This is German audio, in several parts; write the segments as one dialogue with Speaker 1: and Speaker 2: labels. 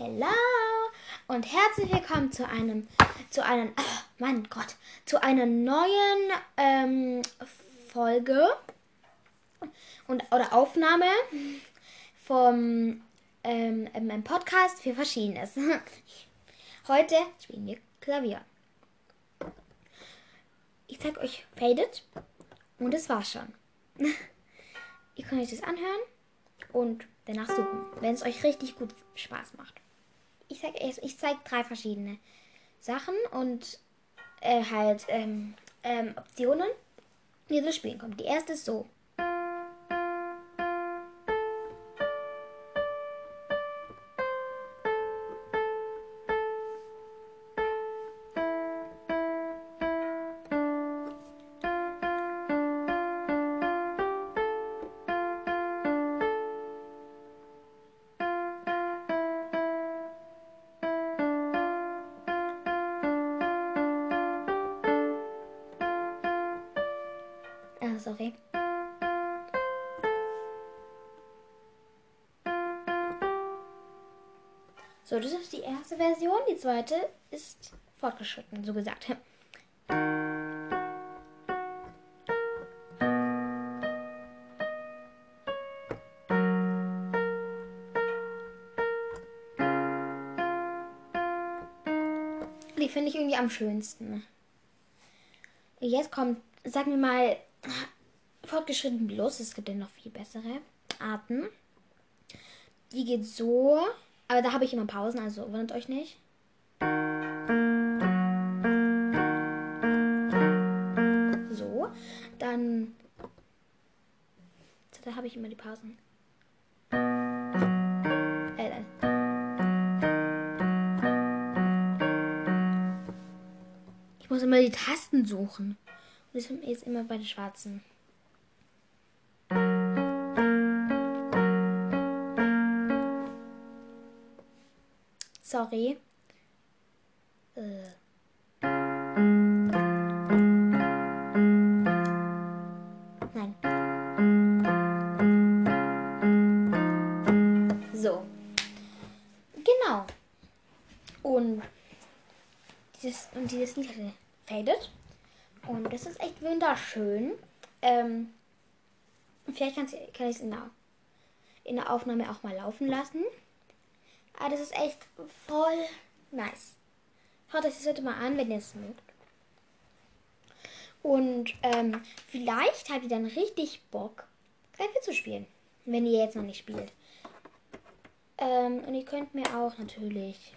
Speaker 1: Hello und herzlich willkommen zu einem, zu einem, oh mein Gott, zu einer neuen ähm, Folge und oder Aufnahme vom ähm, ähm, Podcast für Verschiedenes. Heute spielen wir Klavier. Ich zeige euch Faded und es war's schon. Ihr könnt euch das anhören und danach suchen, wenn es euch richtig gut Spaß macht. Ich zeige ich zeig drei verschiedene Sachen und äh, halt ähm, ähm, Optionen, wie das Spielen kommt. Die erste ist so. Sorry. So, das ist die erste Version. Die zweite ist fortgeschritten, so gesagt. Die finde ich irgendwie am schönsten. Jetzt kommt, sagen wir mal, fortgeschritten Blues. Es gibt ja noch viel bessere Arten. Die geht so. Aber da habe ich immer Pausen, also wundert euch nicht. So. Dann. Da habe ich immer die Pausen. Äh. Ich muss immer die Tasten suchen. Das sind jetzt immer bei den schwarzen. Sorry. Äh. Nein. So. Genau. Und dieses, und dieses Lied Faded. Und das ist echt wunderschön. Ähm, vielleicht kann ich es in der, in der Aufnahme auch mal laufen lassen. Aber das ist echt voll nice. Schaut euch das heute mal an, wenn ihr es mögt. Und ähm, vielleicht habt ihr dann richtig Bock, Klavier zu spielen. Wenn ihr jetzt noch nicht spielt. Ähm, und ihr könnt mir auch natürlich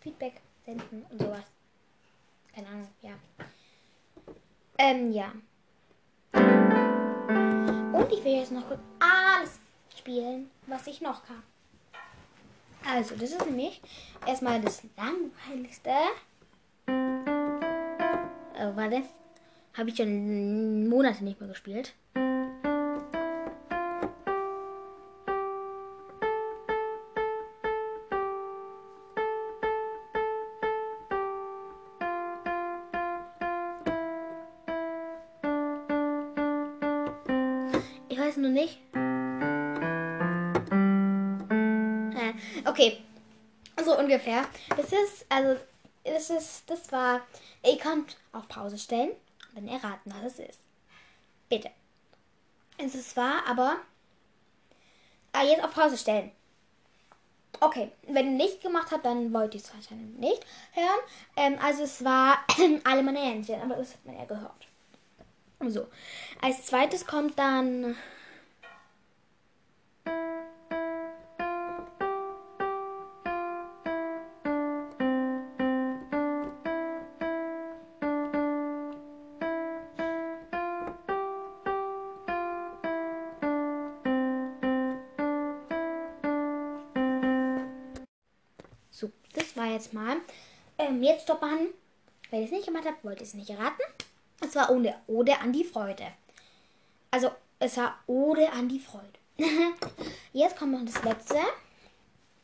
Speaker 1: Feedback senden und sowas. Keine Ahnung, ja. Ähm, ja. Und ich will jetzt noch kurz alles spielen, was ich noch kann. Also, das ist nämlich erstmal das langweiligste. Oh, warte. Habe ich schon Monate nicht mehr gespielt. Weiß nur nicht. Äh, Okay, so ungefähr. Das ist, also, das ist, das war, ihr könnt auf Pause stellen und dann erraten, was es ist. Bitte. Es war aber, ah, jetzt auf Pause stellen. Okay, wenn ihr nicht gemacht habt, dann wollt ihr es wahrscheinlich nicht hören. Ähm, also es war alle meine Händchen, aber das hat man ja gehört. So, als zweites kommt dann das war jetzt mal. Ähm, jetzt stoppen. Wenn ihr es nicht gemacht habt, wollt ihr es nicht erraten. Es war ohne Ode an die Freude. Also, es war Ode an die Freude. jetzt kommt noch das letzte.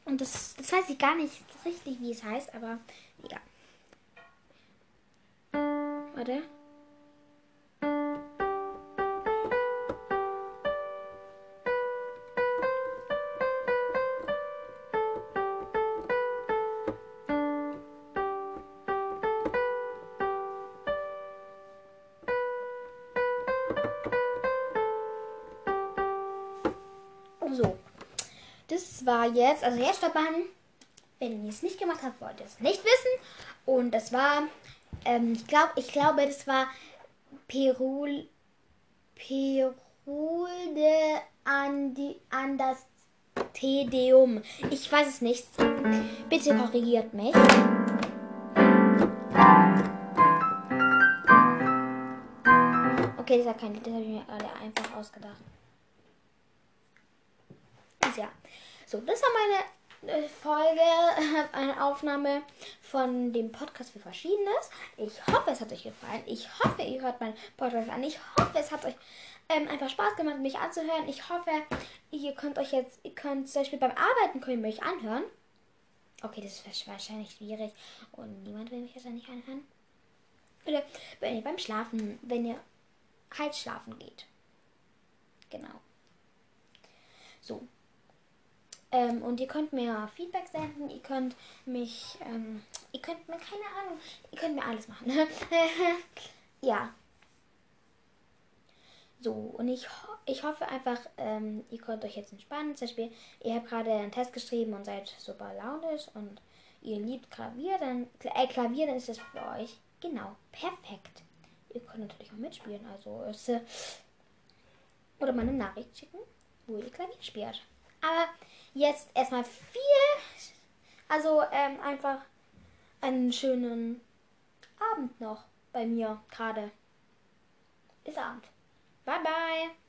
Speaker 1: Und das, das weiß ich gar nicht richtig, wie es heißt, aber egal. Warte. Das war jetzt, also jetzt stoppen. Wenn ihr es nicht gemacht habt, wollt ihr es nicht wissen. Und das war, ähm, ich glaube, ich glaube, das war Perul, Perul de an, die, an das Tedeum. Ich weiß es nicht. Bitte korrigiert mich. Okay, das war kein das habe ich mir alle einfach ausgedacht. Ja. So, das war meine äh, Folge, eine Aufnahme von dem Podcast für Verschiedenes. Ich hoffe, es hat euch gefallen. Ich hoffe, ihr hört meinen Podcast an. Ich hoffe, es hat euch ähm, einfach Spaß gemacht, mich anzuhören. Ich hoffe, ihr könnt euch jetzt, ihr könnt zum Beispiel beim Arbeiten könnt ihr mich anhören. Okay, das ist wahrscheinlich schwierig und niemand will mich wahrscheinlich anhören. Oder wenn ihr beim Schlafen, wenn ihr halt schlafen geht. Genau. So. Ähm, und ihr könnt mir Feedback senden, ihr könnt mich, ähm, ihr könnt mir, keine Ahnung, ihr könnt mir alles machen. ja. So, und ich, ich hoffe einfach, ähm, ihr könnt euch jetzt entspannen. Zum Beispiel, ihr habt gerade einen Test geschrieben und seid super launisch und ihr liebt Klavier, dann, äh, Klavier, dann ist das für euch genau perfekt. Ihr könnt natürlich auch mitspielen, also ist, äh, oder mal eine Nachricht schicken, wo ihr Klavier spielt. Aber jetzt erstmal viel, also ähm, einfach einen schönen Abend noch bei mir gerade. Ist Abend. Bye bye.